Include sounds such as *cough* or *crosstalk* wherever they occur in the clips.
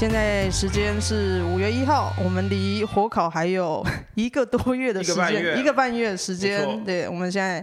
现在时间是五月一号，我们离火烤还有一个多月的时间，一个半月的时间。对，我们现在。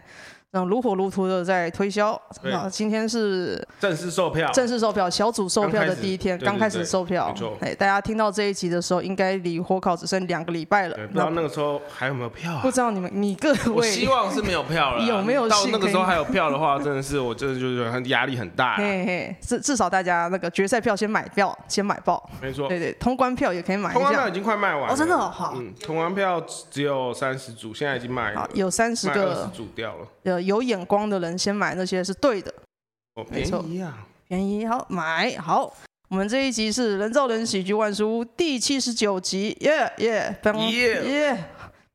如火如荼的在推销。那今天是正式售票，正式售票，小组售票的第一天，刚开始售票。哎，大家听到这一集的时候，应该离火烤只剩两个礼拜了。不知道那个时候还有没有票啊？不知道你们，你各位，我希望是没有票了。*laughs* 有没有？到那个时候还有票的话，真的是我真的就是很压力很大。嘿嘿，至至少大家那个决赛票先买票，先买爆。没错，对对，通关票也可以买。通关票已经快卖完了。哦，真的好。嗯，通关票只有三十组，现在已经卖了。有三十个，二十组掉了。有有眼光的人。先买那些是对的，哦，没错，便宜啊，便宜，好买好。我们这一集是《人造人喜剧万书屋》第七十九集，耶耶耶耶！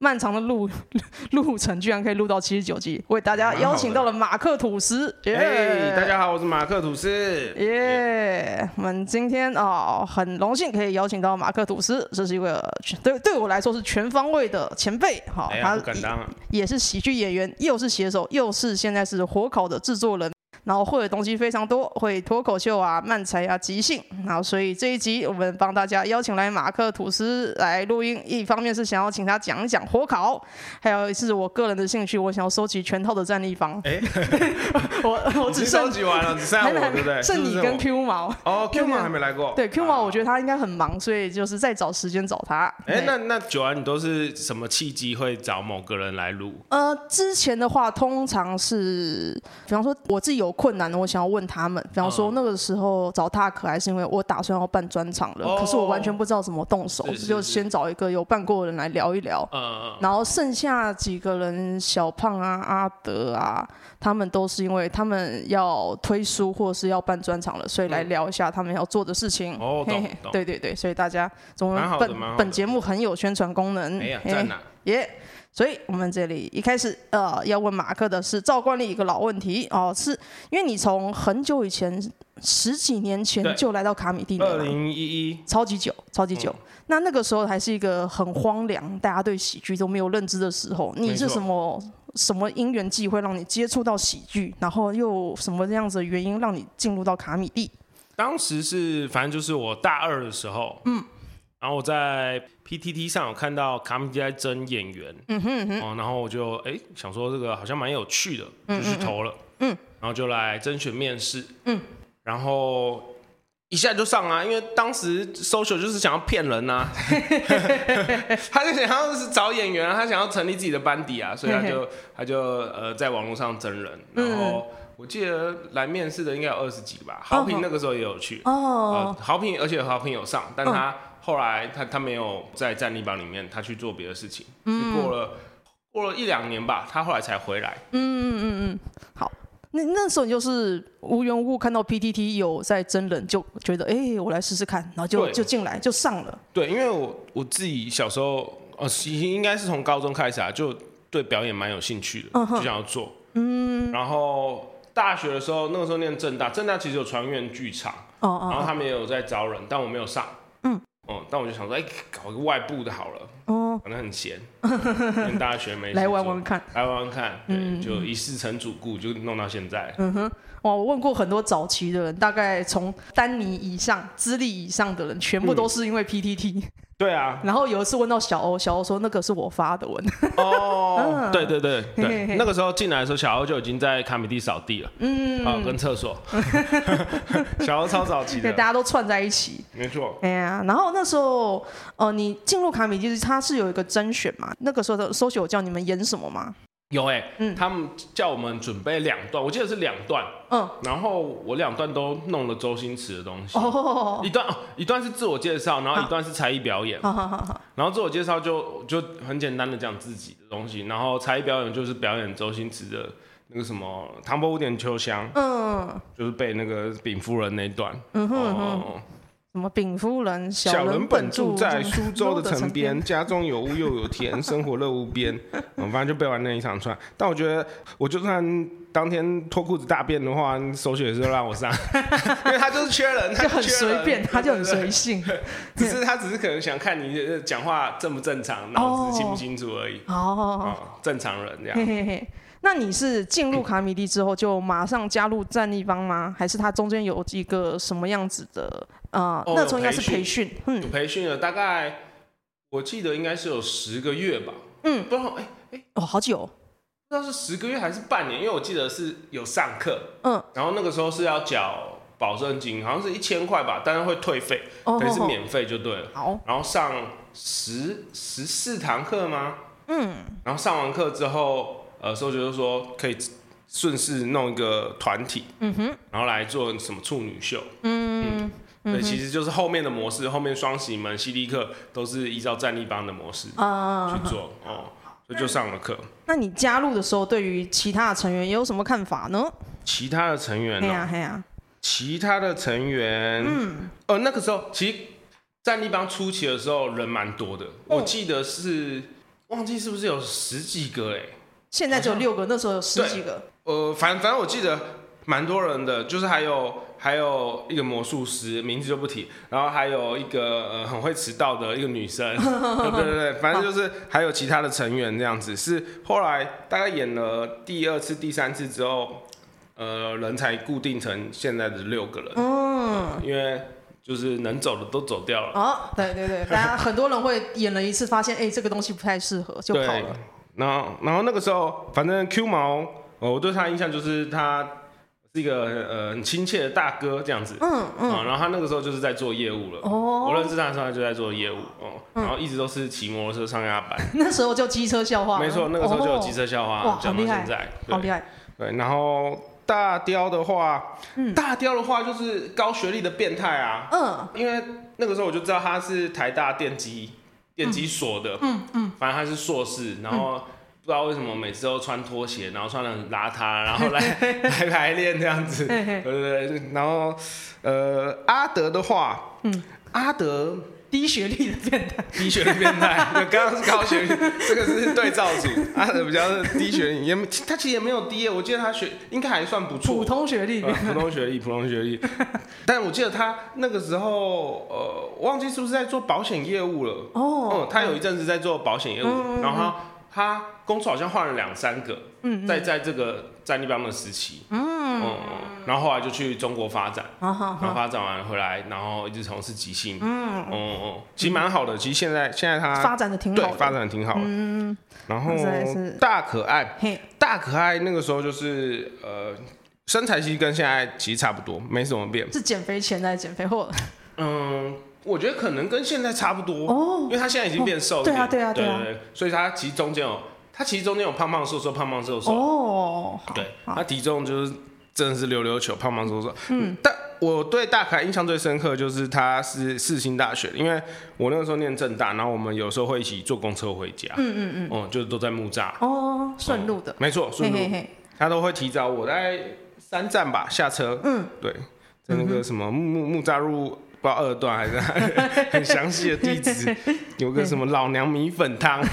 漫长的路 *laughs* 路程居然可以录到七十九集，为大家邀请到了马克吐司，耶！大家好，我是马克吐司，耶！我们今天啊、哦，很荣幸可以邀请到马克吐司，这是一个对对我来说是全方位的前辈，好，他也是喜剧演员，又是写手，又是现在是火烤的制作人。然后会的东西非常多，会脱口秀啊、漫才啊、即兴。然后所以这一集我们帮大家邀请来马克吐司来录音，一方面是想要请他讲一讲火烤，还有是我个人的兴趣，我想要收集全套的战利品。哎，*laughs* 我我只收集完了，只剩下我，对不对？剩你跟 Q 毛。哦，Q 毛还没来过。对，Q 毛我觉得他应该很忙，所以就是再找时间找他。哎，那那九安，你都是什么契机会找某个人来录？呃，之前的话通常是，比方说我自己有困难的，我想要问他们，比方说那个时候找他可还是因为我打算要办专场了，哦、可是我完全不知道怎么动手，就先找一个有办过的人来聊一聊。嗯、然后剩下几个人，小胖啊、阿德啊，他们都是因为他们要推书或者是要办专场了，所以来聊一下他们要做的事情。哦，懂懂。对对对，所以大家总本本节目很有宣传功能。哎呀，在哪？耶。所以，我们这里一开始，呃，要问马克的是照惯例一个老问题哦，是因为你从很久以前，十几年前就来到卡米蒂了，二零一一，超级久，超级久。嗯、那那个时候还是一个很荒凉，大家对喜剧都没有认知的时候。你是什么什么因缘际会让你接触到喜剧，然后又什么这样子的原因让你进入到卡米蒂？当时是，反正就是我大二的时候，嗯。然后我在 PTT 上有看到卡米地在征演员，嗯哼嗯哼，哦，然后我就哎想说这个好像蛮有趣的，就去投了，嗯，嗯，然后就来甄选面试，嗯，然后一下就上啊，因为当时 social 就是想要骗人呐、啊，*laughs* *laughs* 他就想要是找演员啊，他想要成立自己的班底啊，所以他就 *laughs* 他就呃在网络上征人，然后我记得来面试的应该有二十几个吧，豪平那个时候也有去，哦，豪平而且豪平有上，但他。后来他他没有在战力榜里面，他去做别的事情。嗯，过了过了一两年吧，他后来才回来。嗯嗯嗯嗯。好，那那时候你就是无缘无故看到 PTT 有在征人，就觉得哎、欸，我来试试看，然后就就进来就上了。对，因为我我自己小时候呃，应该是从高中开始啊，就对表演蛮有兴趣的，嗯、就想要做。嗯。然后大学的时候，那个时候念正大，正大其实有传院剧场，哦哦，然后他们也有在招人，但我没有上。但我就想说，哎、欸，搞一个外部的好了，哦，反正很闲，跟大家学没来玩玩看，来玩玩看，对，嗯、就一试成主顾，就弄到现在。嗯哼，哇，我问过很多早期的人，大概从丹尼以上、资历以上的人，全部都是因为 PTT。嗯对啊，然后有一次问到小欧，小欧说那个是我发的文。哦，*laughs* 对对对对，那个时候进来的时候，小欧就已经在卡米蒂扫地了。嗯，啊，跟厕所。*laughs* 小欧超早期的，对，大家都串在一起。没错。哎呀，然后那时候，呃，你进入卡米蒂，它是有一个甄选嘛？那个时候的 social 有叫你们演什么吗？有哎、欸，嗯，他们叫我们准备两段，我记得是两段，嗯，然后我两段都弄了周星驰的东西，哦，一段哦，一段是自我介绍，然后一段是才艺表演，好然后自我介绍就就很简单的讲自己的东西，然后才艺表演就是表演周星驰的那个什么《唐伯虎点秋香》，嗯，就是背那个禀夫人那段，嗯哼哼。哦什么禀夫人？小人本住在苏州的城边，家中有屋又有田，生活乐无边。*laughs* 嗯，反正就背完那一长串。但我觉得，我就算当天脱裤子大便的话，首选也是让我上，*laughs* 因为他就是缺人，他就很随便，他就很随性。*laughs* 只是他只是可能想看你讲话正不正常，脑子清不清楚而已。哦，正常人这样。那你是进入卡米蒂之后就马上加入战立邦吗？还是他中间有一个什么样子的？呃，哦、那时候应该是培训，嗯，培训了大概，我记得应该是有十个月吧。嗯，不知道，哎、欸、哎、欸，哦，好久，不知道是十个月还是半年，因为我记得是有上课，嗯，然后那个时候是要缴保证金，好像是一千块吧，但是会退费，哦，可是免费就对了。好，然后上十十四堂课吗？嗯，然后上完课之后，呃，所以就是说可以顺势弄一个团体，嗯哼，然后来做什么处女秀，嗯。对，其实就是后面的模式，后面双喜门、犀利客都是依照战力帮的模式去做哦，所以就上了课。那你加入的时候，对于其他的成员有什么看法呢？其他的成员，呢？其他的成员，嗯，呃，那个时候其实战立帮初期的时候人蛮多的，我记得是忘记是不是有十几个哎，现在只有六个，那时候有十几个。呃，反反正我记得蛮多人的，就是还有。还有一个魔术师，名字就不提。然后还有一个呃很会迟到的一个女生，*laughs* 对对对，反正就是还有其他的成员这样子。是后来大概演了第二次、第三次之后，呃，人才固定成现在的六个人。嗯，因为就是能走的都走掉了。哦，对对对，大家很多人会演了一次，发现哎这个东西不太适合，就跑了。然后然后那个时候，反正 Q 毛，我对他印象就是他。是一个呃很亲切的大哥这样子，嗯嗯，然后他那个时候就是在做业务了，哦，我认识他的时候他就在做业务，哦，然后一直都是骑摩托车上下班，那时候就机车笑话，没错，那个时候就有机车校花，哇，好厉害，好厉害，对，然后大雕的话，大雕的话就是高学历的变态啊，嗯，因为那个时候我就知道他是台大电机电机所的，嗯嗯，反正他是硕士，然后。不知道为什么每次都穿拖鞋，然后穿得很邋遢，*laughs* 然后来 *laughs* 来排练这样子，对对对。然后呃，阿德的话，嗯，阿德低学历的变态，低学历变态，*laughs* 刚刚是高学历，这个是对照组。阿德比较是低学历，也他其实也没有低，我记得他学应该还算不错，普通学历，普通学历，普通学历。*laughs* 但我记得他那个时候，呃，忘记是不是在做保险业务了。哦，嗯，他有一阵子在做保险业务，然后他。他工作好像换了两三个，嗯，在在这个战立邦的时期，嗯，嗯，然后后来就去中国发展，*laughs* 然后发展完回来，然后一直从事即兴，嗯。嗯嗯，其实蛮好的，其实现在现在他发展的挺好，对，发展的挺好的，嗯，然后大可爱，大可爱那个时候就是呃身材其实跟现在其实差不多，没什么变，是减肥前还是减肥后？*laughs* 嗯。我觉得可能跟现在差不多，哦，因为他现在已经变瘦了，对啊，对啊，对对，所以他其实中间有，他其实中间有胖胖瘦瘦，胖胖瘦瘦，哦，对，他体重就是真的是溜溜球，胖胖瘦瘦，嗯，但我对大凯印象最深刻就是他是世新大学，因为我那个时候念正大，然后我们有时候会一起坐公车回家，嗯嗯嗯，哦，就是都在木栅，哦，顺路的，没错，顺路，他都会提早我大概三站吧下车，嗯，对，在那个什么木木木栅路。不知道二段还是 *laughs* 很详细的地址，*laughs* 有个什么老娘米粉汤，*laughs*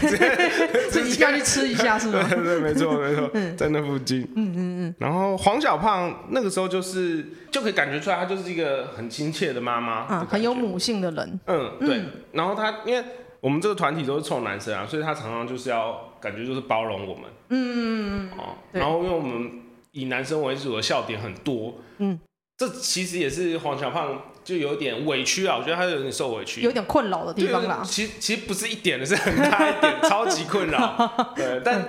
自己要去吃一下是吗？对对，没错没错，在那附近。嗯嗯嗯。然后黄小胖那个时候就是就可以感觉出来，他就是一个很亲切的妈妈，啊很有母性的人。嗯，对。然后他因为我们这个团体都是臭男生啊，所以他常常就是要感觉就是包容我们。嗯嗯嗯。哦。然后因为我们以男生为主的笑点很多。嗯。这其实也是黄小胖就有点委屈啊，我觉得他有点受委屈，有点困扰的地方啦。其实其实不是一点的，是很大一点，超级困扰。*laughs* 对，但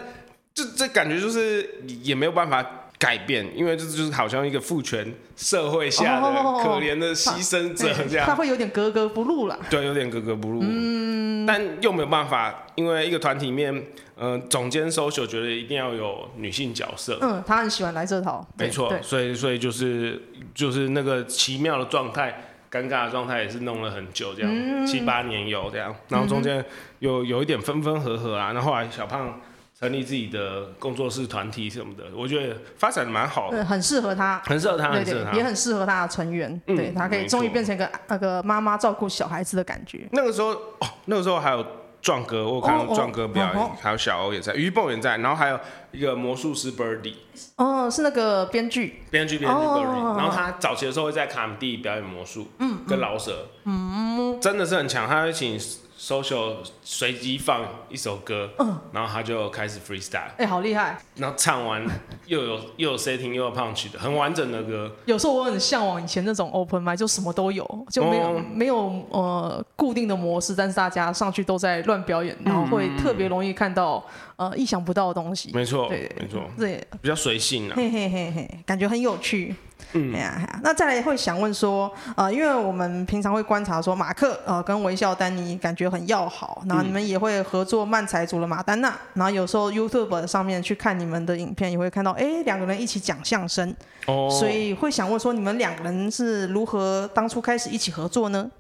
这这感觉就是也没有办法改变，因为这就是好像一个父权社会下的可怜的牺牲者这样，他会有点格格不入啦。对，有点格格不入。嗯，但又没有办法，因为一个团体里面。嗯、呃，总监 social 觉得一定要有女性角色。嗯，他很喜欢来这套。没错，所以所以就是就是那个奇妙的状态，尴尬的状态也是弄了很久，这样、嗯、七八年有这样，然后中间有有一点分分合合啊，然后后来小胖成立自己的工作室团体什么的，我觉得发展的蛮好的，很适合他，很适合他，对对，也很适合他的成员，嗯、对他可以终于变成一个那个妈妈照顾小孩子的感觉。那个时候哦，那个时候还有。壮哥，我有看到壮哥表演，oh, oh, 还有小欧也在，于蹦也在，然后还有一个魔术师 Birdy，哦，oh, 是那个编剧，编剧编剧 Birdy，然后他早期的时候会在卡米蒂表演魔术，嗯，跟老舍，嗯，真的是很强，他会请 social 随机放一首歌，嗯，然后他就开始 freestyle，哎、欸，好厉害！然后唱完又有又有 setting 又有 punch 的，很完整的歌。有时候我很向往以前那种 open mic，就什么都有，就没有、哦、没有呃固定的模式，但是大家上去都在乱表演，然后会特别容易看到呃意想不到的东西。没错，对，没错，对，比较随性啊，嘿嘿嘿嘿，感觉很有趣。嗯，哎呀，哎呀，那再来会想问说，呃，因为我们平常会观察说，马克呃跟微笑丹尼感觉很要好，然后你们也会合作漫才组的马丹娜，然后有时候 YouTube 上面去看你们的影片，也会看到，哎，两个人一起讲相声，哦，所以会想问说，你们两个人是如何当初开始一起合作呢？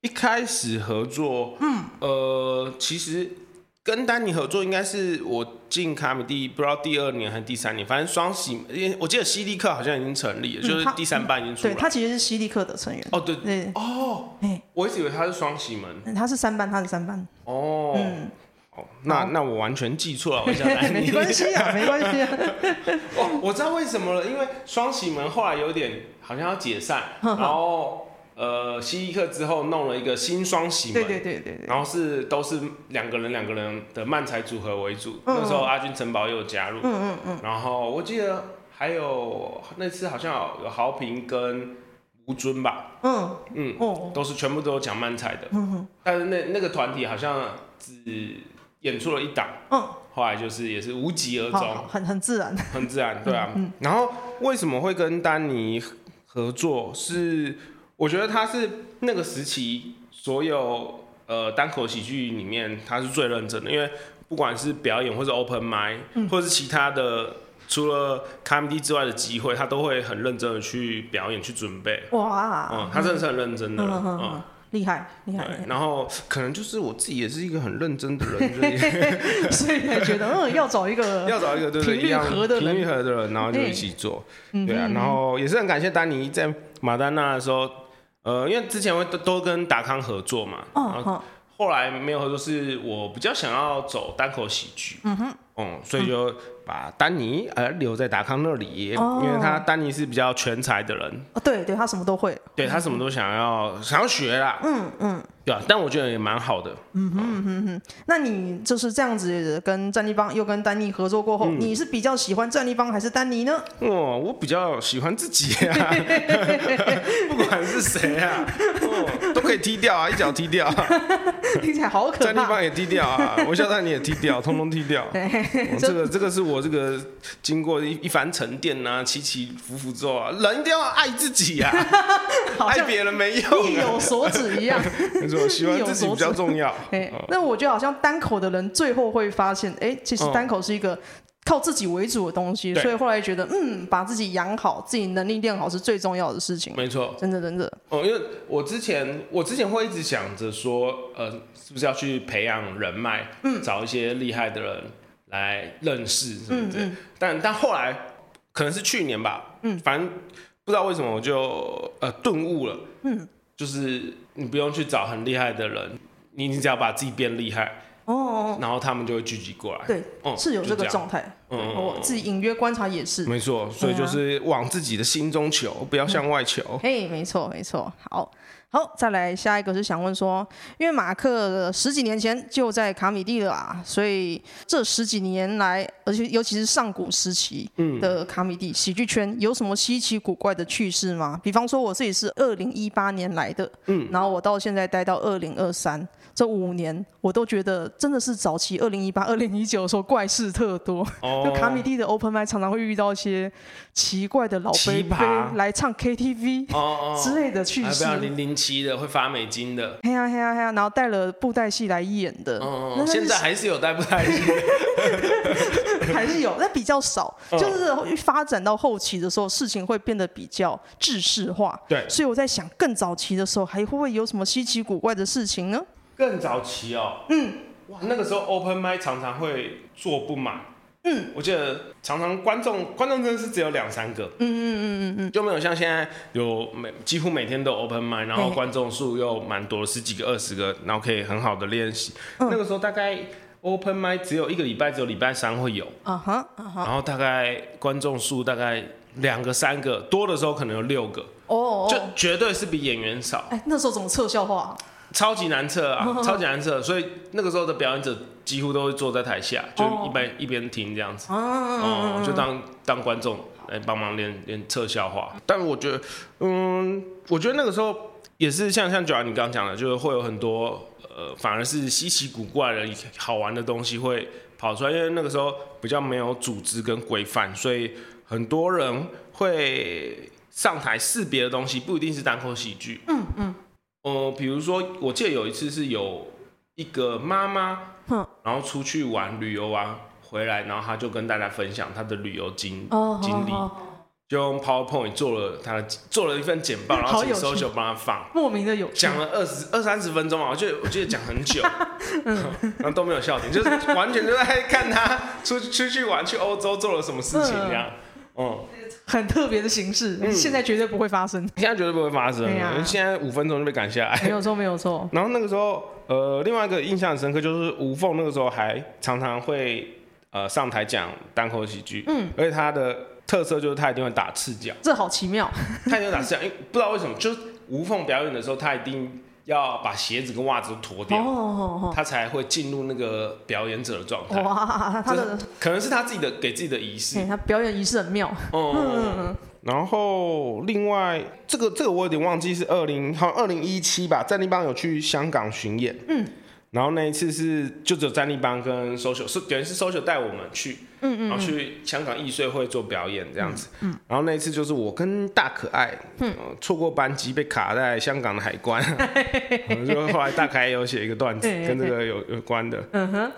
一开始合作，嗯，呃，其实。跟丹尼合作应该是我进卡米蒂不知道第二年还是第三年，反正双喜，因为我记得西利克好像已经成立了，嗯、就是第三班已经出来。对，他其实是西利克的成员。哦，对对。哦，哎，我一直以为他是双喜门。他是三班，他是三班。哦。嗯。哦，那那我完全记错了，我叫 *laughs* 丹尼。没关系啊，没关系啊。*laughs* 哦，我知道为什么了，因为双喜门后来有点好像要解散，*laughs* 然后。呃，犀利客之后弄了一个新双喜门，对对对对，对，然后是都是两个人两个人的漫才组合为主。嗯、那时候阿军城堡又有加入，嗯嗯嗯。然后我记得还有那次好像有豪平跟吴尊吧，嗯。嗯，哦，都是全部都有讲漫才的，嗯哼。但是那那个团体好像只演出了一档，嗯，后来就是也是无疾而终，很很自然，很自然，对啊。嗯嗯、然后为什么会跟丹尼合作？是？我觉得他是那个时期所有呃单口喜剧里面，他是最认真的，因为不管是表演或是 open mic，嗯、或者是其他的除了 comedy 之外的机会，他都会很认真的去表演去准备。哇，嗯，他真的是很认真的，嗯，嗯厉害厉害。然后可能就是我自己也是一个很认真的人，*laughs* 所以才觉得嗯 *laughs* 要找一个要找一个对对频率合的频率合的人，然后就一起做，对啊，然后也是很感谢丹尼在马丹娜的时候。呃，因为之前会都都跟达康合作嘛，哦，后来没有合作，是我比较想要走单口喜剧，嗯哼，嗯，所以就把丹尼呃留在达康那里，哦，因为他丹尼是比较全才的人，哦，对对，他什么都会，对他什么都想要想要学啦，嗯嗯。对啊，但我觉得也蛮好的。嗯哼嗯哼哼，那你就是这样子跟战立邦又跟丹尼合作过后，嗯、你是比较喜欢战立邦还是丹尼呢？哦，我比较喜欢自己啊，*laughs* 不管是谁啊，哦，都可以踢掉啊，一脚踢掉。听起来好可怕。战立邦也踢掉啊，我笑丹尼也踢掉，通通踢掉。*laughs* 哦、这个这个是我这个经过一一番沉淀啊，起起伏伏之后啊，人一定要爱自己啊，*laughs* 爱别人没用，意有所指一样。我 *laughs* 喜欢自己比较重要。*laughs* 哎那我觉得好像单口的人最后会发现，哎，其实单口是一个靠自己为主的东西，所以后来觉得，嗯，把自己养好，自己能力练好是最重要的事情。没错，真的真的。哦，因为我之前我之前会一直想着说，呃，是不是要去培养人脉，嗯，找一些厉害的人来认识什么的。但但后来可能是去年吧，嗯，反正不知道为什么我就呃顿悟了，嗯。就是你不用去找很厉害的人，你你只要把自己变厉害哦，然后他们就会聚集过来。对，哦，是有这个状态。嗯，我自己隐约观察也是。没错，所以就是往自己的心中求，不要向外求。嘿，没错，没错。好。好，再来下一个是想问说，因为马克十几年前就在卡米蒂了啊，所以这十几年来，而且尤其是上古时期的卡米蒂喜剧圈，有什么稀奇古怪的趣事吗？比方说我自己是二零一八年来的，嗯，然后我到现在待到二零二三。这五年，我都觉得真的是早期二零一八、二零一九的时候怪事特多。Oh, *laughs* 就卡米蒂的 open mic 常常会遇到一些奇怪的老杯杯来唱 KTV 之类的趣事。零零七的会发美金的，嘿呀嘿呀嘿呀，然后带了布袋戏来演的。哦，oh, 现在还是有带布袋戏，*laughs* 还是有，但比较少。就是发展到后期的时候，事情会变得比较制式化。对，所以我在想，更早期的时候，还会不会有什么稀奇古怪的事情呢？更早期哦，嗯，哇，那个时候 open mic 常常会坐不满，嗯，我记得常常观众观众真的是只有两三个，嗯嗯嗯嗯嗯，就没有像现在有每几乎每天都 open mic，然后观众数又蛮多，十几个、二十个，然后可以很好的练习。嗯、那个时候大概 open mic 只有一个礼拜，只有礼拜三会有，啊哈，然后大概观众数大概两个、三个，多的时候可能有六个，哦，哦，就绝对是比演员少。哎，那时候怎么测笑话？超级难测啊，*laughs* 超级难测，所以那个时候的表演者几乎都会坐在台下，就一边一边听这样子，哦，就当当观众来帮忙练练测笑话。但我觉得，嗯，我觉得那个时候也是像像九安你刚刚讲的，就是会有很多呃，反而是稀奇古怪的好玩的东西会跑出来，因为那个时候比较没有组织跟规范，所以很多人会上台试别的东西，不一定是单口喜剧。嗯嗯。呃，比如说，我记得有一次是有一个妈妈，然后出去玩旅游完回来，然后她就跟大家分享她的旅游经经历，就用 PowerPoint 做了她的做了一份简报，*laughs* 然后请 social 帮他放，莫名的有讲了二十二三十分钟啊，我记得我记得讲很久，*laughs* *laughs* 然后都没有笑点，就是完全就在看她出出去玩去欧洲做了什么事情这样，嗯。很特别的形式，嗯、现在绝对不会发生。现在绝对不会发生，啊、现在五分钟就被赶下来。没有错，没有错。然后那个时候，呃，另外一个印象很深刻就是吴凤那个时候还常常会呃上台讲单口喜剧，嗯，而且他的特色就是他一定会打赤脚，这好奇妙。他一定会打赤脚，因为不知道为什么，就是吴凤表演的时候，他一定。要把鞋子跟袜子都脱掉，他才会进入那个表演者的状态。哇，他的可能是他自己的给自己的仪式。他表演仪式很妙。嗯，然后另外这个这个我有点忘记是二零好像二零一七吧，战立邦有去香港巡演。嗯。然后那一次是就只有战立邦跟 social 是等于是 social 带我们去，嗯嗯，然后去香港艺穗会做表演这样子，嗯，然后那一次就是我跟大可爱，嗯，错过班机被卡在香港的海关，*laughs* 就后来大可爱有写一个段子跟这个有有关的，嗯哼，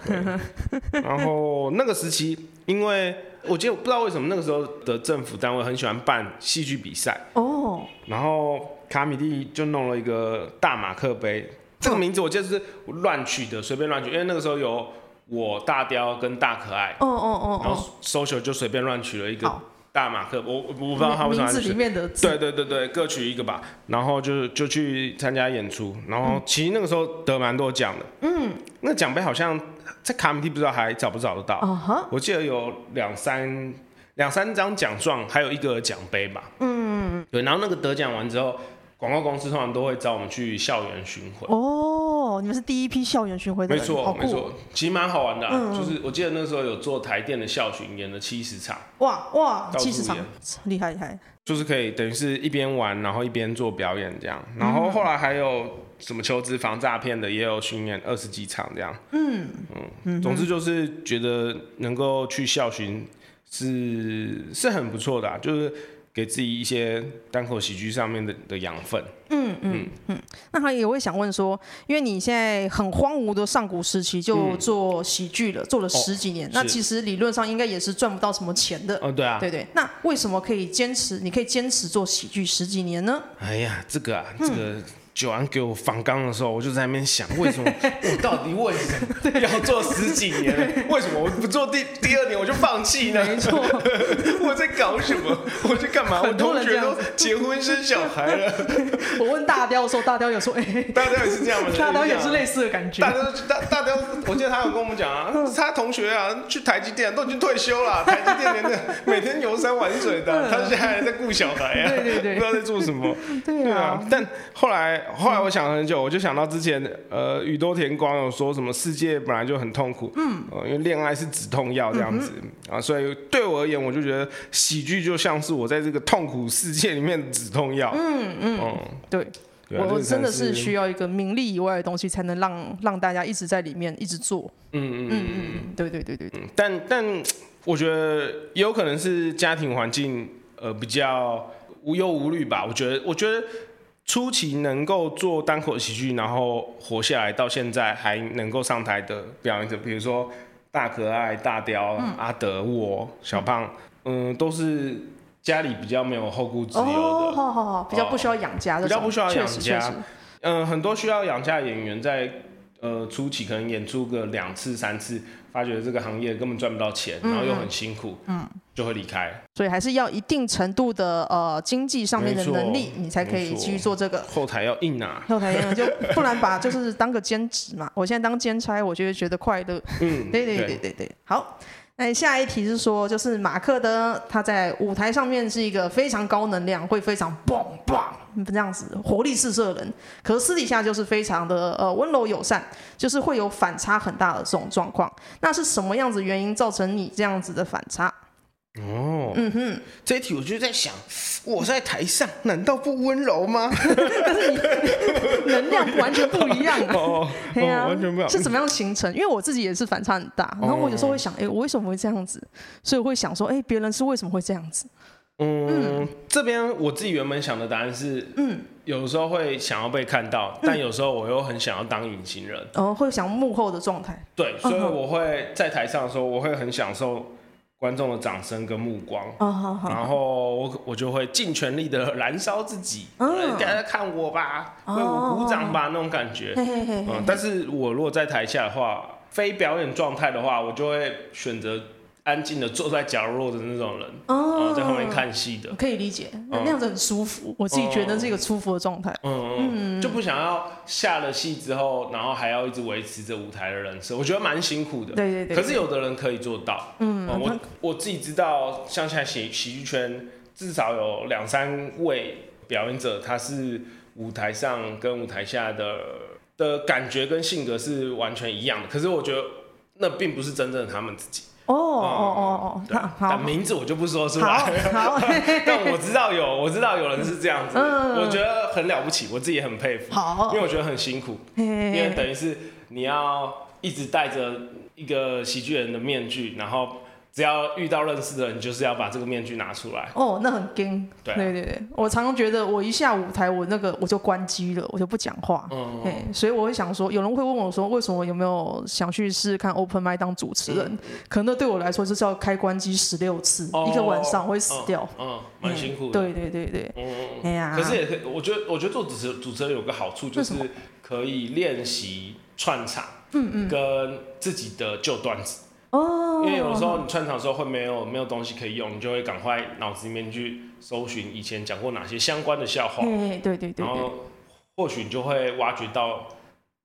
*laughs* 然后那个时期，因为我记得我不知道为什么那个时候的政府单位很喜欢办戏剧比赛，哦，然后卡米蒂就弄了一个大马克杯。这个名字我记得是乱取的，随便乱取，因为那个时候有我大雕跟大可爱，哦哦哦，然后 social 就随便乱取了一个大马克，我我不知道他为什么。名字里面的字。对对对对，各取一个吧，然后就就去参加演出，然后其实那个时候得蛮多奖的，嗯，那奖杯好像在卡米蒂不知道还找不找得到，我记得有两三两三张奖状，还有一个奖杯吧，嗯，对，然后那个得奖完之后。广告公司通常都会找我们去校园巡回。哦，你们是第一批校园巡回的人。没错，没错，其实蛮好玩的。就是我记得那时候有做台电的校巡，演了七十场。哇哇，七十场，厉害厉害。就是可以等于是一边玩，然后一边做表演这样。然后后来还有什么求职防诈骗的，也有巡演二十几场这样。嗯嗯，总之就是觉得能够去校巡是是很不错的，就是。给自己一些单口喜剧上面的的养分。嗯嗯嗯。那他也会想问说，因为你现在很荒芜的上古时期就做喜剧了，嗯、做了十几年，哦、那其实理论上应该也是赚不到什么钱的。哦，对啊。对对。那为什么可以坚持？你可以坚持做喜剧十几年呢？哎呀，这个啊，这个。嗯九安给我访纲的时候，我就在那边想，为什么 *laughs* 我到底为什么要做十几年？为什么我不做第第二年我就放弃呢？没错，*laughs* 我在搞什么？我在干嘛？我同学都结婚生小孩了。我问大雕的时候，大雕有说：“哎，大雕也是这样吗？”大雕也是类似的感觉。大雕大大雕，我记得他有跟我们讲啊，*laughs* 他同学啊去台积电都已经退休了，台积电连的每天游山玩水的，他现在还在顾小孩啊，对对对，不知道在做什么。对啊，但后来。后来我想了很久，我就想到之前，呃，宇多田光有说什么世界本来就很痛苦，嗯，呃、因为恋爱是止痛药这样子，嗯、啊，所以对我而言，我就觉得喜剧就像是我在这个痛苦世界里面的止痛药，嗯嗯，嗯对，对啊、我真的是需要一个名利以外的东西，才能让让大家一直在里面一直做，嗯嗯嗯嗯，对对对对对，但但我觉得也有可能是家庭环境呃比较无忧无虑吧，我觉得我觉得。初期能够做单口喜剧，然后活下来，到现在还能够上台的表演者，比如说大可爱、大雕、嗯、阿德、我、小胖，嗯，都是家里比较没有后顾之忧的，比较不需要养家的，比较不需要养家，嗯，很多需要养家的演员在呃初期可能演出个两次、三次。发觉这个行业根本赚不到钱，然后又很辛苦，嗯，就会离开。所以还是要一定程度的呃经济上面的能力，你才可以继续做这个。后台要硬啊，后台硬就不然把就是当个兼职嘛。我现在当兼差，我就会觉得快乐。嗯，对对对对对。好，那下一题是说，就是马克的他在舞台上面是一个非常高能量，会非常棒棒这样子活力四射的人，可是私底下就是非常的呃温柔友善，就是会有反差很大的这种状况。那是什么样子原因造成你这样子的反差？哦，嗯哼，这一题我就在想，我在台上难道不温柔吗？但是你能量完全不一样啊！*laughs* 哦，对啊，完全不一样。是怎么样形成？因为我自己也是反差很大，然后我有时候会想，哎、欸，我为什么会这样子？所以我会想说，哎、欸，别人是为什么会这样子？嗯，嗯这边我自己原本想的答案是，嗯，有时候会想要被看到，但有时候我又很想要当隐形人，哦，会想幕后的状态。对，所以我会在台上的时候，我会很享受。观众的掌声跟目光，oh, oh, oh. 然后我我就会尽全力的燃烧自己，大家、oh. 看我吧，为我鼓掌吧，oh. 那种感觉。嗯，但是我如果在台下的话，非表演状态的话，我就会选择。安静的坐在角落的那种人，哦，在后面看戏的，可以理解，那样子很舒服。嗯、我自己觉得是一个舒服的状态。嗯嗯，就不想要下了戏之后，然后还要一直维持着舞台的人设，我觉得蛮辛苦的。对对对。可是有的人可以做到。嗯，嗯，我我自己知道，像现在喜喜剧圈至少有两三位表演者，他是舞台上跟舞台下的的感觉跟性格是完全一样的。可是我觉得那并不是真正的他们自己。哦哦哦哦，好，但名字我就不说出来。好，*laughs* 但我知道有，我知道有人是这样子，我觉得很了不起，我自己也很佩服。好，因为我觉得很辛苦，因为等于是你要一直戴着一个喜剧人的面具，然后。只要遇到认识的人，就是要把这个面具拿出来。哦，那很惊。对、啊、对对对，我常常觉得我一下舞台，我那个我就关机了，我就不讲话。嗯，嗯。所以我会想说，有人会问我说，为什么有没有想去试试看 open mic 当主持人？嗯、可能那对我来说就是要开关机十六次，哦、一个晚上会死掉。嗯，蛮、嗯、辛苦的。对对对对。嗯哎呀。可是也可以，我觉得我觉得做主持主持人有个好处，就是可以练习串场。嗯嗯。跟自己的旧段子。哦，因为有的时候你串场的时候会没有没有东西可以用，你就会赶快脑子里面去搜寻以前讲过哪些相关的笑话，对对对，然后或许你就会挖掘到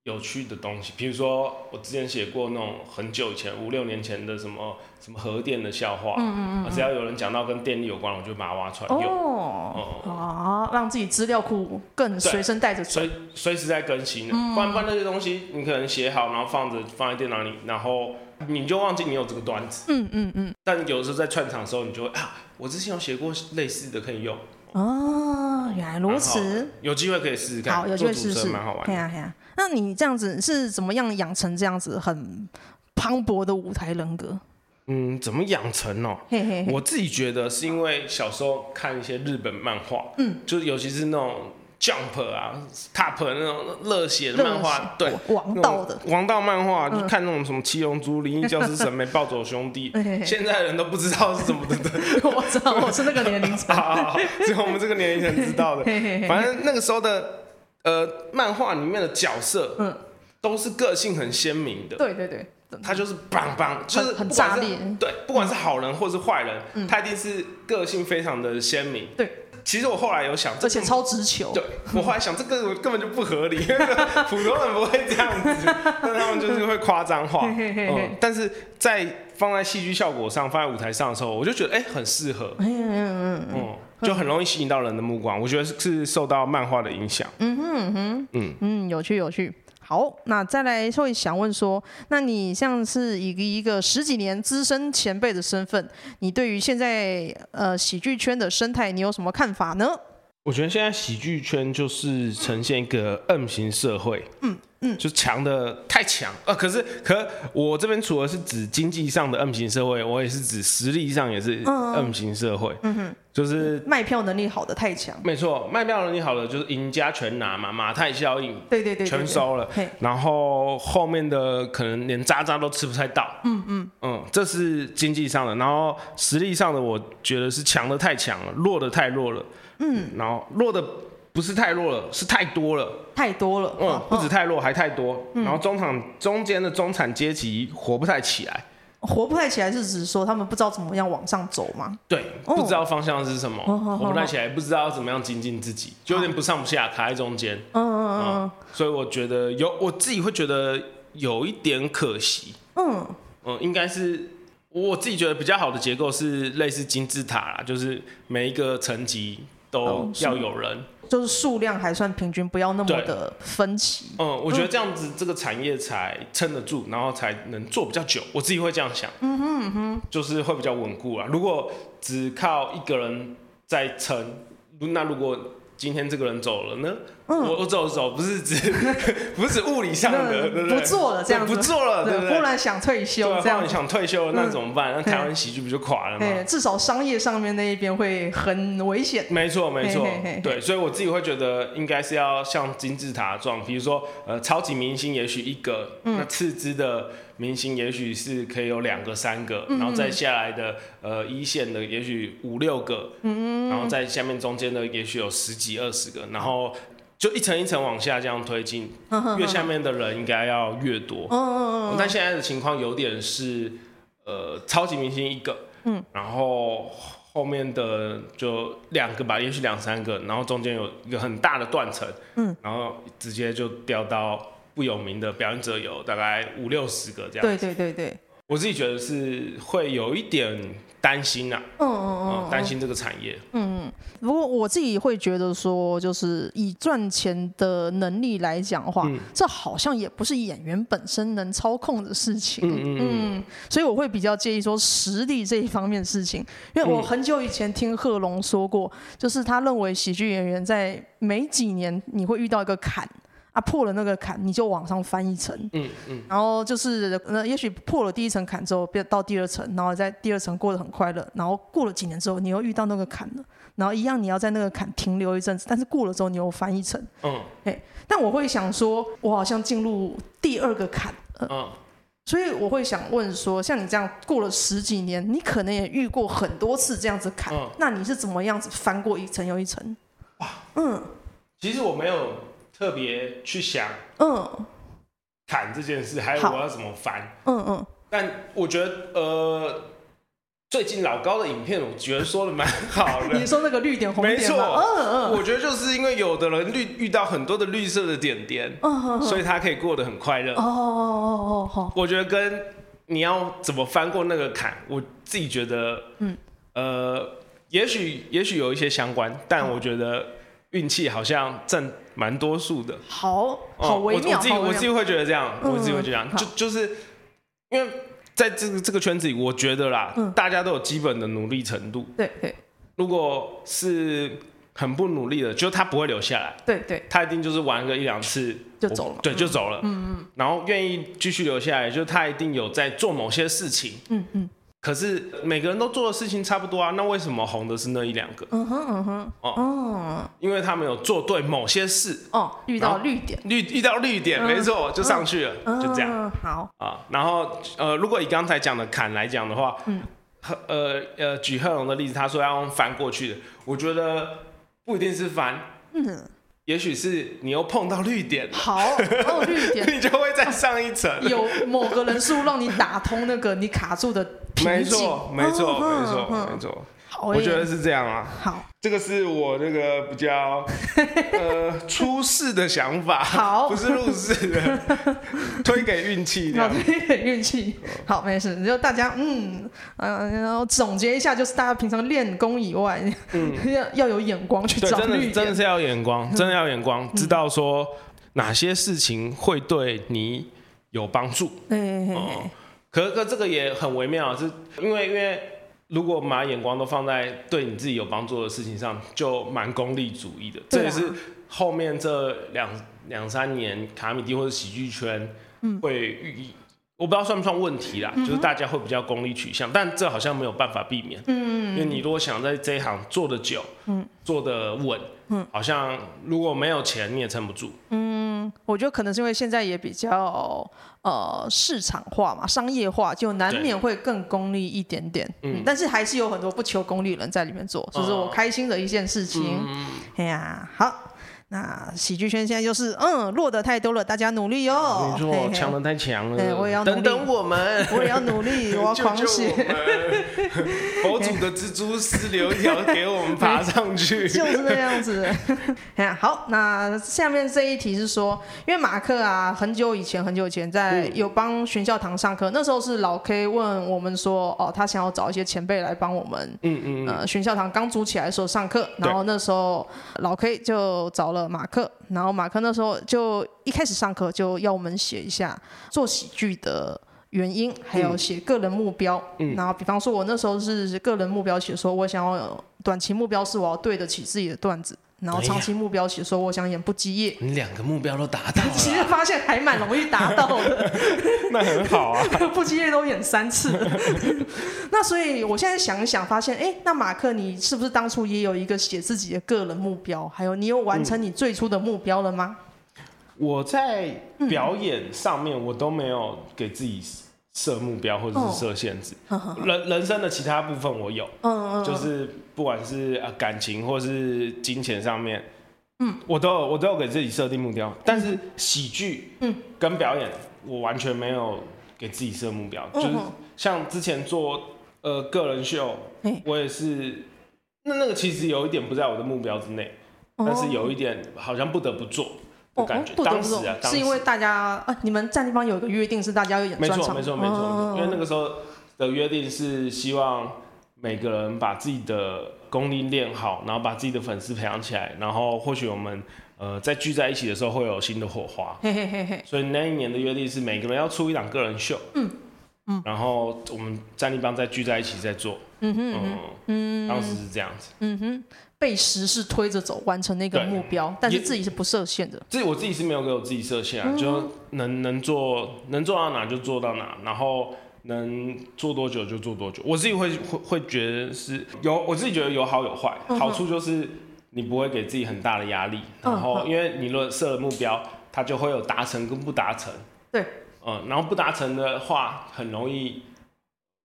有趣的东西。比如说我之前写过那种很久以前五六年前的什么什么核电的笑话，嗯嗯嗯，只要有人讲到跟电力有关，我就把它挖出来用。哦，啊，让自己资料库更随身带着，随随时在更新的。不然不然那些东西你可能写好，然后放着放在电脑里，然后。你就忘记你有这个段子，嗯嗯嗯。但有的时候在串场的时候，你就会啊，我之前有写过类似的，可以用。哦，原来如此。有机会可以试试看，好，有机会试试，蛮好玩。对呀对呀。那你这样子是怎么样养成这样子很磅礴的舞台人格？嗯，怎么养成哦？嘿嘿嘿。我自己觉得是因为小时候看一些日本漫画，嗯，就是尤其是那种。Jump 啊，Top 那种热血的漫画，对，王道的王道漫画，就看那种什么七龙珠、灵异教师、神眉、暴走兄弟，*laughs* 现在人都不知道是什么的。*laughs* 我知道，我是那个年龄层，*laughs* 只有我们这个年龄层知道的。反正那个时候的呃漫画里面的角色，嗯，都是个性很鲜明的。对对对，他就是棒棒，就是很炸裂。对，不管是好人或是坏人，他一定是个性非常的鲜明。对。其实我后来有想，而且超直球。对，我后来想，这个根本就不合理，因 *laughs* 为普通人不会这样子，*laughs* 但他们就是会夸张化。嗯，但是在放在戏剧效果上，放在舞台上的时候，我就觉得哎，很适合。嗯嗯嗯，就很容易吸引到人的目光。我觉得是受到漫画的影响。嗯哼哼，嗯嗯，有趣有趣。好，那再来会想问说，那你像是以一个十几年资深前辈的身份，你对于现在呃喜剧圈的生态，你有什么看法呢？我觉得现在喜剧圈就是呈现一个 M 型社会。嗯。嗯，就强的太强啊！可是，可我这边除了是指经济上的 M 型社会，我也是指实力上也是 M 型社会。嗯哼，就是卖票能力好的太强。没错，卖票能力好的就是赢家全拿嘛，马太效应。对对对，全收了。然后后面的可能连渣渣都吃不太到。嗯嗯嗯，这是经济上的。然后实力上的，我觉得是强的太强了，弱的太弱了。嗯，然后弱的。不是太弱了，是太多了，太多了。嗯，不止太弱，还太多。然后中产中间的中产阶级活不太起来，活不太起来是指说他们不知道怎么样往上走吗？对，不知道方向是什么，活不太起来，不知道怎么样精进自己，就有点不上不下，卡在中间。嗯嗯嗯。所以我觉得有，我自己会觉得有一点可惜。嗯嗯，应该是我自己觉得比较好的结构是类似金字塔啦，就是每一个层级都要有人，就是数量还算平均，不要那么的分歧。嗯，我觉得这样子这个产业才撑得住，然后才能做比较久。我自己会这样想，嗯哼嗯哼，就是会比较稳固啊。如果只靠一个人在撑，那如果今天这个人走了呢？嗯、我我走走不是指不是指物理上的，对不对？不做了这样子，不做了，对不对？忽然想退休，这样想退休了，那怎么办？嗯、那台湾喜剧不就垮了吗？至少商业上面那一边会很危险。没错，没错，对，所以我自己会觉得应该是要像金字塔状，比如说呃，超级明星也许一个，嗯、那次之的明星也许是可以有两个、三个，嗯、然后再下来的呃一线的也许五六个，嗯、然后在下面中间的也许有十几二十个，然后。就一层一层往下这样推进，*laughs* 越下面的人应该要越多。嗯，*laughs* 但现在的情况有点是，呃，超级明星一个，嗯，然后后面的就两个吧，也许两三个，然后中间有一个很大的断层，嗯，然后直接就掉到不有名的表演者有大概五六十个这样。对对对对。我自己觉得是会有一点担心啊，嗯嗯嗯，担心这个产业，嗯嗯。不过我自己会觉得说，就是以赚钱的能力来讲的话，嗯、这好像也不是演员本身能操控的事情，嗯嗯，嗯。所以我会比较介意说实力这一方面的事情，因为我很久以前听贺龙说过，就是他认为喜剧演员在每几年你会遇到一个坎。啊，破了那个坎，你就往上翻一层，嗯嗯，然后就是那，也许破了第一层坎之后，变到第二层，然后在第二层过得很快乐，然后过了几年之后，你又遇到那个坎了，然后一样你要在那个坎停留一阵子，但是过了之后你又翻一层，嗯，哎，但我会想说，我好像进入第二个坎，呃、嗯，所以我会想问说，像你这样过了十几年，你可能也遇过很多次这样子坎，嗯、那你是怎么样子翻过一层又一层？哇，嗯，其实我没有。特别去想，嗯，砍这件事，还有我要怎么翻，嗯嗯。但我觉得，呃，最近老高的影片，我觉得说的蛮好的。你说那个绿点红点，没错，嗯嗯。我觉得就是因为有的人绿遇到很多的绿色的点点，嗯，所以他可以过得很快乐。哦哦哦哦，我觉得跟你要怎么翻过那个坎，我自己觉得，嗯，呃，也许也许有一些相关，但我觉得。运气好像占蛮多数的，好好微妙。我自己我自己会觉得这样，我自己会觉得这样，就就是因为在这个这个圈子里，我觉得啦，大家都有基本的努力程度。对对，如果是很不努力的，就他不会留下来。对对，他一定就是玩个一两次就走了，对，就走了。嗯嗯，然后愿意继续留下来，就他一定有在做某些事情。嗯嗯。可是每个人都做的事情差不多啊，那为什么红的是那一两个？嗯哼嗯哼。哦，因为他们有做对某些事。哦，遇到绿点，绿遇到绿点，没错，就上去了，就这样。好。啊，然后呃，如果以刚才讲的坎来讲的话，嗯，呃呃，举贺龙的例子，他说要用翻过去的，我觉得不一定是翻，嗯。也许是你又碰到绿点，好，哦，绿点，*laughs* 你就会再上一层。有某个人数让你打通那个你卡住的瓶颈。没错，没错，没错，没错。我觉得是这样啊。好，这个是我那个比较 *laughs* 呃出世的想法，好，不是入世的，*laughs* 推给运气的，推给运气。好，没事，就大家嗯嗯，然后总结一下，就是大家平常练功以外，嗯，*laughs* 要要有眼光去找，真的真的是要眼光，真的要眼光，知道说哪些事情会对你有帮助。嗯，可可这个也很微妙，是因为因为。如果把眼光都放在对你自己有帮助的事情上，就蛮功利主义的。这也是后面这两两三年卡米蒂或者喜剧圈会遇，我不知道算不算问题啦，就是大家会比较功利取向，但这好像没有办法避免。嗯，因为你如果想在这一行做的久，嗯，做的稳，嗯，好像如果没有钱你也撑不住。嗯，我觉得可能是因为现在也比较。呃，市场化嘛，商业化就难免会更功利一点点，嗯，嗯，但是还是有很多不求功利的人在里面做，这是我开心的一件事情。哎呀、嗯，好，那喜剧圈现在就是，嗯，弱的太多了，大家努力哦。没错，强的太强了。对，我也要努力。等等我们，我也要努力，*laughs* 我要狂写。*laughs* 佛祖的蜘蛛丝留一条给我们爬上去。*laughs* 就是这样子。好，那下面这一题是说，因为马克啊，很久以前，很久以前在有帮玄孝堂上课，那时候是老 K 问我们说，哦，他想要找一些前辈来帮我们，嗯嗯，呃，玄孝堂刚组起来的时候上课，然后那时候老 K 就找了。马克，然后马克那时候就一开始上课就要我们写一下做喜剧的原因，还有写个人目标。嗯，然后比方说，我那时候是个人目标写说，我想要短期目标是我要对得起自己的段子。然后长期目标写说，我想演不羁夜。你两个目标都达到了，其实发现还蛮容易达到的。*laughs* 那很好啊，*laughs* 不羁夜都演三次。*laughs* 那所以我现在想一想，发现，哎，那马克，你是不是当初也有一个写自己的个人目标？还有，你有完成你最初的目标了吗？嗯、我在表演上面，我都没有给自己。设目标或者是设限制，哦、人人生的其他部分我有，嗯、就是不管是感情或是金钱上面，嗯，我都有我都有给自己设定目标，但是喜剧，嗯，跟表演我完全没有给自己设目标，嗯、就是像之前做呃个人秀，我也是，那那个其实有一点不在我的目标之内，但是有一点好像不得不做。哦，不得不说，是因为大家啊，你们战地方有一个约定是大家要演专场，没错没错没错，因为那个时候的约定是希望每个人把自己的功力练好，然后把自己的粉丝培养起来，然后或许我们呃在聚在一起的时候会有新的火花。*laughs* 嘿嘿嘿嘿。所以那一年的约定是每个人要出一档个人秀，嗯嗯，然后我们战力帮再聚在一起再做，嗯哼嗯，当时是这样子，嗯哼。被时势推着走，完成那个目标，但是自己是不设限的。自己我自己是没有给我自己设限啊，嗯、就能能做能做到哪就做到哪，然后能做多久就做多久。我自己会会会觉得是有，我自己觉得有好有坏。嗯、好处就是你不会给自己很大的压力，嗯、然后因为你若设了目标，它就会有达成跟不达成。对，嗯，然后不达成的话，很容易。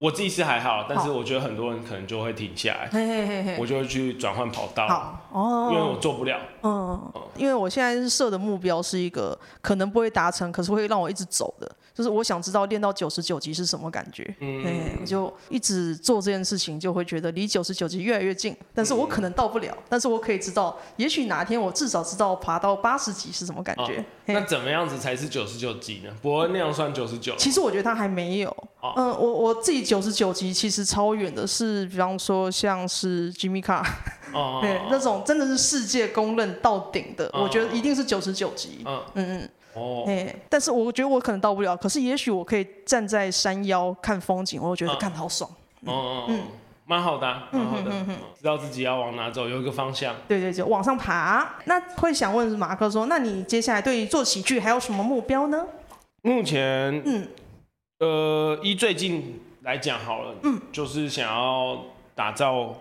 我自己是还好，但是我觉得很多人可能就会停下来，嘿嘿嘿嘿，我就会去转换跑道，好哦，因为我做不了，嗯，嗯，因为我现在是设的目标是一个可能不会达成，可是会让我一直走的。就是我想知道练到九十九级是什么感觉，嗯，我就一直做这件事情，就会觉得离九十九级越来越近。但是我可能到不了，嗯、但是我可以知道，也许哪天我至少知道爬到八十级是什么感觉。哦、那怎么样子才是九十九级呢？伯恩那样算九十九？其实我觉得他还没有。嗯、哦呃，我我自己九十九级其实超远的是，比方说像是 Jimmy Carr，哦，对，那种真的是世界公认到顶的，哦、我觉得一定是九十九级。嗯嗯嗯。哦，哎，但是我觉得我可能到不了，可是也许我可以站在山腰看风景，我会觉得看好爽。哦，嗯，蛮好的，蛮好的，知道自己要往哪走，有一个方向。对对，就往上爬。那会想问马克说，那你接下来对于做喜剧还有什么目标呢？目前，嗯，呃，依最近来讲好了，嗯，就是想要打造。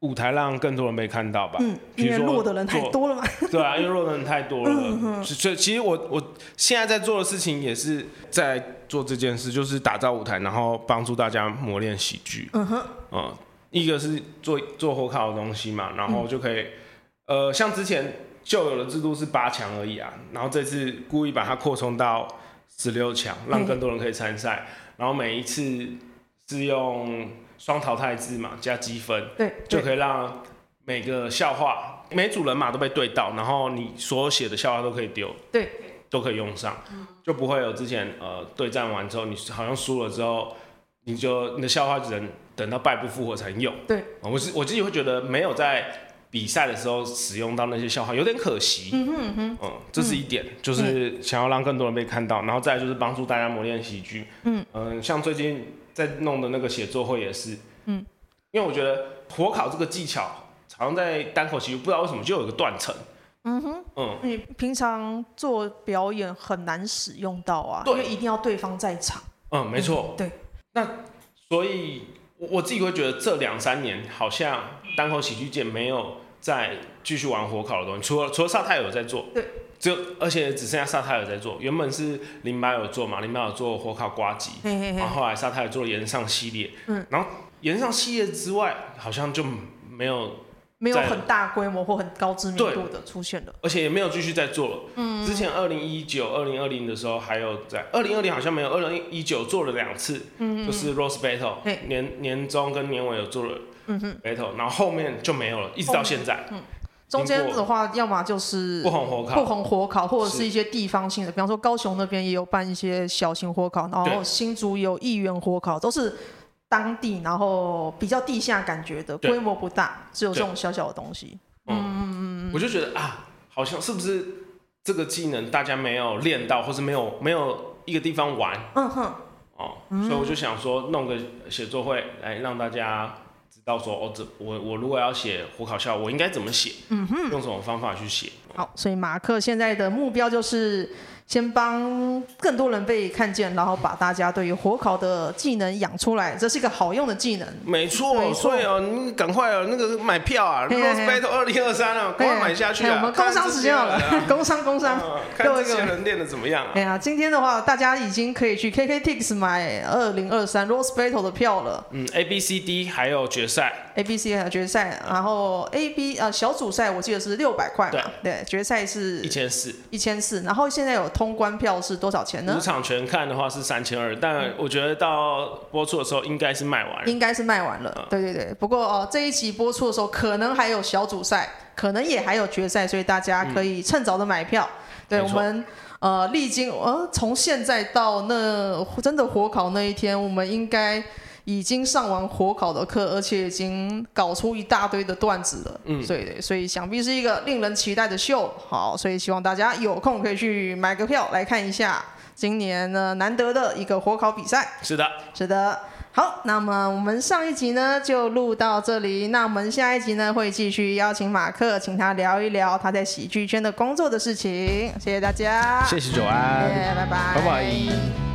舞台让更多人被看到吧。嗯，因为弱的人太多了嘛。*laughs* 对啊，因为弱的人太多了。嗯哼。所以其实我我现在在做的事情也是在做这件事，就是打造舞台，然后帮助大家磨练喜剧。嗯哼。嗯，一个是做做火烤的东西嘛，然后就可以，嗯、呃，像之前旧有的制度是八强而已啊，然后这次故意把它扩充到十六强，让更多人可以参赛，嗯、然后每一次是用。双淘汰制嘛，加积分，对，就可以让每个笑话每组人马都被对到，然后你所有写的笑话都可以丢，对，都可以用上，就不会有之前呃对战完之后你好像输了之后，你就你的笑话只能等到败不复活才用，对，我是我自己会觉得没有在比赛的时候使用到那些笑话有点可惜，嗯哼嗯哼，嗯，这是一点，就是想要让更多人被看到，然后再来就是帮助大家磨练喜剧，嗯。嗯，像最近。在弄的那个写作会也是，嗯，因为我觉得火烤这个技巧，好像在单口喜剧不知道为什么就有一个断层，嗯哼，嗯，你平常做表演很难使用到啊，对，因为一定要对方在场，嗯，没错，对，那所以我自己会觉得这两三年好像单口喜剧界没有再继续玩火烤的东西，除了除了萨泰尔有在做，对。就而且只剩下萨泰尔在做，原本是林白有做嘛，林白有做火烤瓜吉，嘿嘿嘿，然后后来萨泰尔做了炎上系列，嗯，然后岩上系列之外，好像就没有没有很大规模或很高知名度的出现了，而且也没有继续在做了。嗯，之前二零一九、二零二零的时候还有在，二零二零好像没有，二零一九做了两次，嗯，就是 Rose Battle，年年中跟年尾有做了，，Battle，然后后面就没有了，一直到现在。嗯，中间的话，要么就是不红火烤，不红火烤，或者是一些地方性的，比方说高雄那边也有办一些小型火烤，然后新竹有议员火烤，都是。当地，然后比较地下感觉的，规模不大，只有这种小小的东西。嗯嗯嗯，我就觉得啊，好像是不是这个技能大家没有练到，或是没有没有一个地方玩。嗯哼。哦，所以我就想说，弄个写作会来让大家知道说，哦，这我我如果要写火烤笑，我应该怎么写？嗯哼。用什么方法去写？好，所以马克现在的目标就是。先帮更多人被看见，然后把大家对于火烤的技能养出来，这是一个好用的技能。没错，所以哦，你赶快哦，那个买票啊，Rose Battle 二零二三啊，赶快买下去啊！我们工商时间好了，工商 *laughs* 工商，看这些人练的怎么样？哎呀，今天的话，大家已经可以去 KKTix 买二零二三 Rose Battle 的票了。嗯，A B C D 还有决赛，A B C 还有决赛，然后 A B 呃小组赛我记得是六百块嘛，对，决赛是一千四，一千四，然后现在有。通关票是多少钱呢？五场全看的话是三千二，但我觉得到播出的时候应该是卖完了。应该是卖完了，嗯、对对对。不过哦，这一期播出的时候可能还有小组赛，可能也还有决赛，所以大家可以趁早的买票。嗯、对，我们呃历经呃从现在到那真的火烤那一天，我们应该。已经上完火烤的课，而且已经搞出一大堆的段子了。嗯，所以所以想必是一个令人期待的秀。好，所以希望大家有空可以去买个票来看一下今年呢难得的一个火烤比赛。是的，是的。好，那么我们上一集呢就录到这里，那我们下一集呢会继续邀请马克，请他聊一聊他在喜剧圈的工作的事情。谢谢大家，谢谢九安，拜拜，拜拜。